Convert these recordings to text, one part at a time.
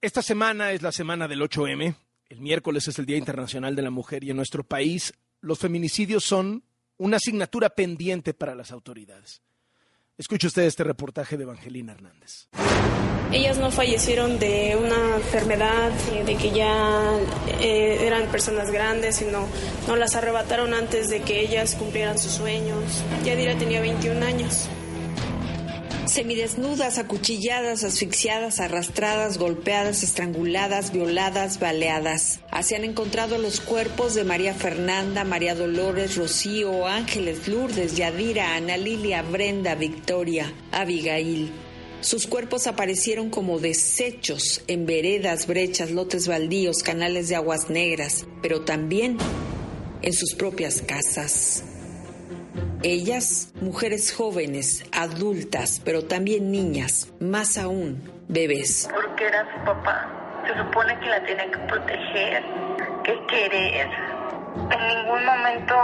Esta semana es la semana del 8M. El miércoles es el Día Internacional de la Mujer y en nuestro país los feminicidios son una asignatura pendiente para las autoridades. Escuche usted este reportaje de Evangelina Hernández. Ellas no fallecieron de una enfermedad, de que ya eh, eran personas grandes, sino no las arrebataron antes de que ellas cumplieran sus sueños. Yadira tenía 21 años. Semidesnudas, acuchilladas, asfixiadas, arrastradas, golpeadas, estranguladas, violadas, baleadas. Así han encontrado los cuerpos de María Fernanda, María Dolores, Rocío, Ángeles, Lourdes, Yadira, Ana Lilia, Brenda, Victoria, Abigail. Sus cuerpos aparecieron como desechos en veredas, brechas, lotes baldíos, canales de aguas negras, pero también en sus propias casas. Ellas, mujeres jóvenes, adultas, pero también niñas, más aún, bebés. Porque era su papá. Se supone que la tiene que proteger, que querer. En ningún momento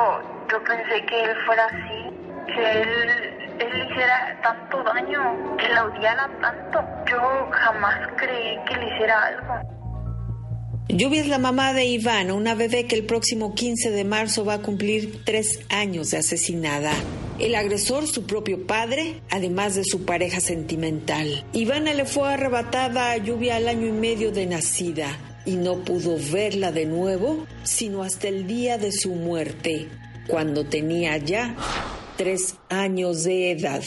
yo pensé que él fuera así, que él, él le hiciera tanto daño, que la odiara tanto. Yo jamás creí que le hiciera algo. Lluvia es la mamá de Ivana, una bebé que el próximo 15 de marzo va a cumplir tres años de asesinada. El agresor, su propio padre, además de su pareja sentimental. Ivana le fue arrebatada a Lluvia al año y medio de nacida y no pudo verla de nuevo sino hasta el día de su muerte, cuando tenía ya tres años de edad.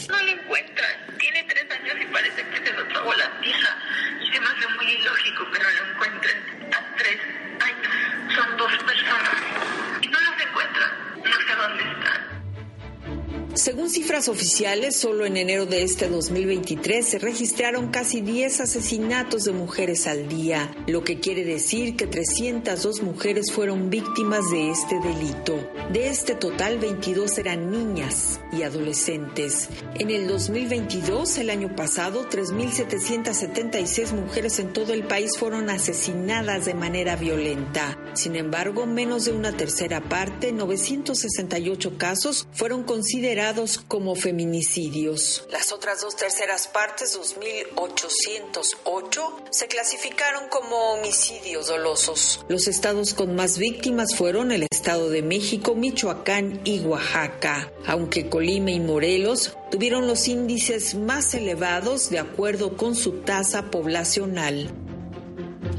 Según cifras oficiales, solo en enero de este 2023 se registraron casi 10 asesinatos de mujeres al día, lo que quiere decir que 302 mujeres fueron víctimas de este delito. De este total, 22 eran niñas y adolescentes. En el 2022, el año pasado, 3.776 mujeres en todo el país fueron asesinadas de manera violenta. Sin embargo, menos de una tercera parte, 968 casos, fueron considerados como feminicidios. Las otras dos terceras partes, 2.808, se clasificaron como homicidios dolosos. Los estados con más víctimas fueron el Estado de México, Michoacán y Oaxaca, aunque Colima y Morelos tuvieron los índices más elevados de acuerdo con su tasa poblacional.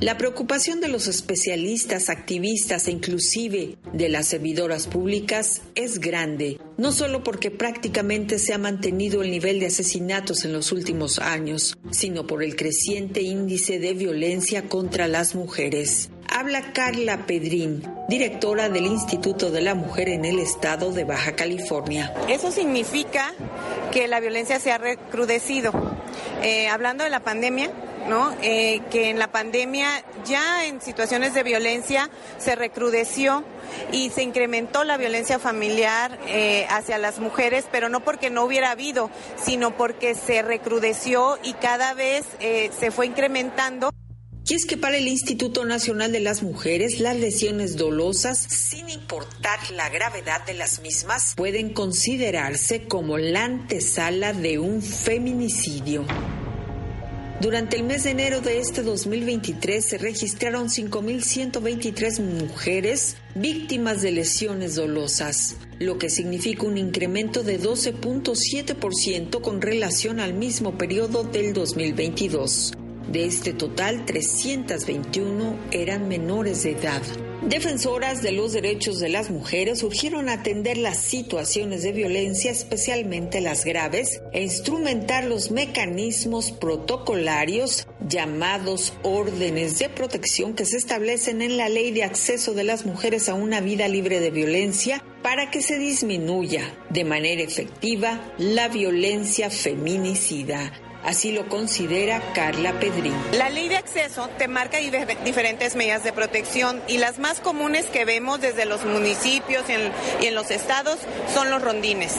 La preocupación de los especialistas, activistas e inclusive de las servidoras públicas es grande, no solo porque prácticamente se ha mantenido el nivel de asesinatos en los últimos años, sino por el creciente índice de violencia contra las mujeres. Habla Carla Pedrín, directora del Instituto de la Mujer en el estado de Baja California. Eso significa que la violencia se ha recrudecido. Eh, hablando de la pandemia, ¿no? Eh, que en la pandemia ya en situaciones de violencia se recrudeció y se incrementó la violencia familiar eh, hacia las mujeres, pero no porque no hubiera habido, sino porque se recrudeció y cada vez eh, se fue incrementando. Y es que para el Instituto Nacional de las Mujeres, las lesiones dolosas, sin importar la gravedad de las mismas, pueden considerarse como la antesala de un feminicidio. Durante el mes de enero de este 2023 se registraron 5.123 mujeres víctimas de lesiones dolosas, lo que significa un incremento de 12.7% con relación al mismo periodo del 2022. De este total, 321 eran menores de edad. Defensoras de los derechos de las mujeres urgieron atender las situaciones de violencia, especialmente las graves, e instrumentar los mecanismos protocolarios llamados órdenes de protección que se establecen en la Ley de Acceso de las Mujeres a una vida libre de violencia para que se disminuya de manera efectiva la violencia feminicida. Así lo considera Carla Pedrín. La ley de acceso te marca diferentes medidas de protección y las más comunes que vemos desde los municipios y en, los estados son los rondines.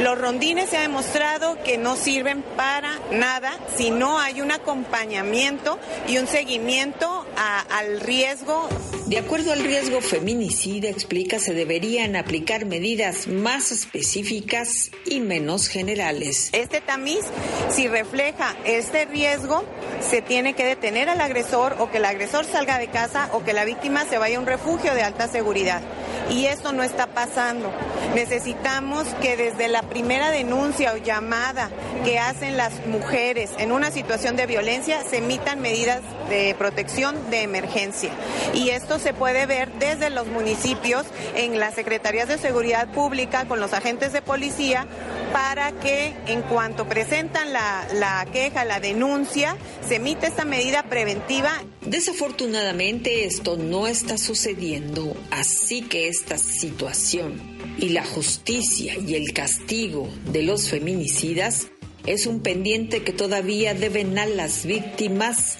Los rondines se ha demostrado que no sirven para nada si no hay un acompañamiento y un seguimiento al riesgo. De acuerdo al riesgo feminicida, explica, se deberían aplicar medidas más específicas y menos generales. Este tamiz, si refleja este riesgo, se tiene que detener al agresor o que el agresor salga de casa o que la víctima se vaya a un refugio de alta seguridad. Y esto no está pasando. Necesitamos que desde la primera denuncia o llamada que hacen las mujeres en una situación de violencia se emitan medidas de protección de emergencia. Y esto se puede ver desde los municipios en las secretarías de seguridad pública con los agentes de policía para que en cuanto presentan la, la queja, la denuncia, se emite esta medida preventiva. Desafortunadamente esto no está sucediendo, así que esta situación y la justicia y el castigo de los feminicidas es un pendiente que todavía deben a las víctimas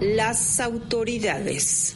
las autoridades.